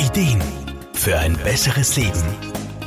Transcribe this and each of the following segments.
Ideen für ein besseres Leben.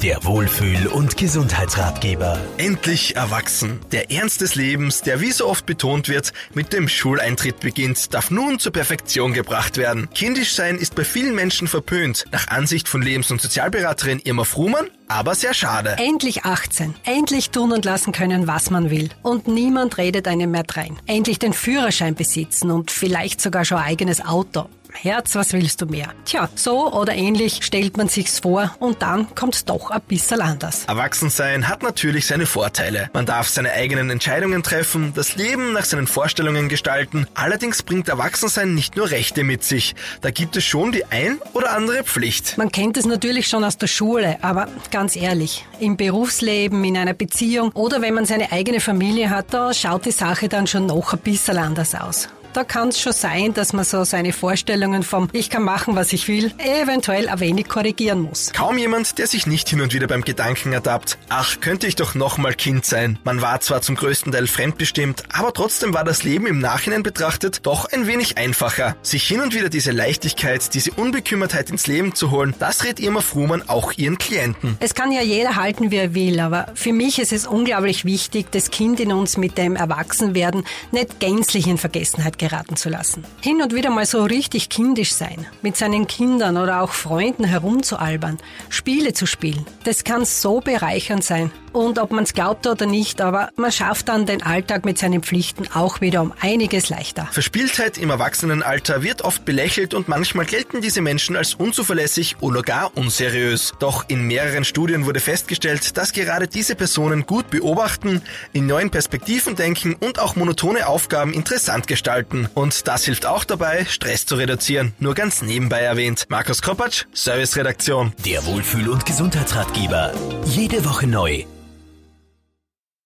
Der Wohlfühl- und Gesundheitsratgeber. Endlich erwachsen. Der Ernst des Lebens, der wie so oft betont wird, mit dem Schuleintritt beginnt, darf nun zur Perfektion gebracht werden. Kindisch sein ist bei vielen Menschen verpönt. Nach Ansicht von Lebens- und Sozialberaterin Irma Frumann, aber sehr schade. Endlich 18. Endlich tun und lassen können, was man will. Und niemand redet einem mehr drein. Endlich den Führerschein besitzen und vielleicht sogar schon ein eigenes Auto. Herz, was willst du mehr? Tja, so oder ähnlich stellt man sich's vor und dann kommt's doch ein bisschen anders. Erwachsensein hat natürlich seine Vorteile. Man darf seine eigenen Entscheidungen treffen, das Leben nach seinen Vorstellungen gestalten. Allerdings bringt Erwachsensein nicht nur Rechte mit sich. Da gibt es schon die ein oder andere Pflicht. Man kennt es natürlich schon aus der Schule, aber ganz ehrlich, im Berufsleben, in einer Beziehung oder wenn man seine eigene Familie hat, da schaut die Sache dann schon noch ein bisschen anders aus. Da kann es schon sein, dass man so seine Vorstellungen vom Ich kann machen, was ich will, eventuell ein wenig korrigieren muss. Kaum jemand, der sich nicht hin und wieder beim Gedanken ertappt, ach, könnte ich doch nochmal Kind sein. Man war zwar zum größten Teil fremdbestimmt, aber trotzdem war das Leben im Nachhinein betrachtet doch ein wenig einfacher. Sich hin und wieder diese Leichtigkeit, diese Unbekümmertheit ins Leben zu holen, das rät Irma Frumann auch ihren Klienten. Es kann ja jeder halten, wie er will, aber für mich ist es unglaublich wichtig, das Kind in uns mit dem Erwachsenwerden nicht gänzlich in Vergessenheit geraten zu lassen. Hin und wieder mal so richtig kindisch sein, mit seinen Kindern oder auch Freunden herumzualbern, Spiele zu spielen. Das kann so bereichernd sein. Und ob man es glaubt oder nicht, aber man schafft dann den Alltag mit seinen Pflichten auch wieder um einiges leichter. Verspieltheit im Erwachsenenalter wird oft belächelt und manchmal gelten diese Menschen als unzuverlässig oder gar unseriös. Doch in mehreren Studien wurde festgestellt, dass gerade diese Personen gut beobachten, in neuen Perspektiven denken und auch monotone Aufgaben interessant gestalten. Und das hilft auch dabei, Stress zu reduzieren. Nur ganz nebenbei erwähnt. Markus Kropatsch, Serviceredaktion. Der Wohlfühl- und Gesundheitsratgeber. Jede Woche neu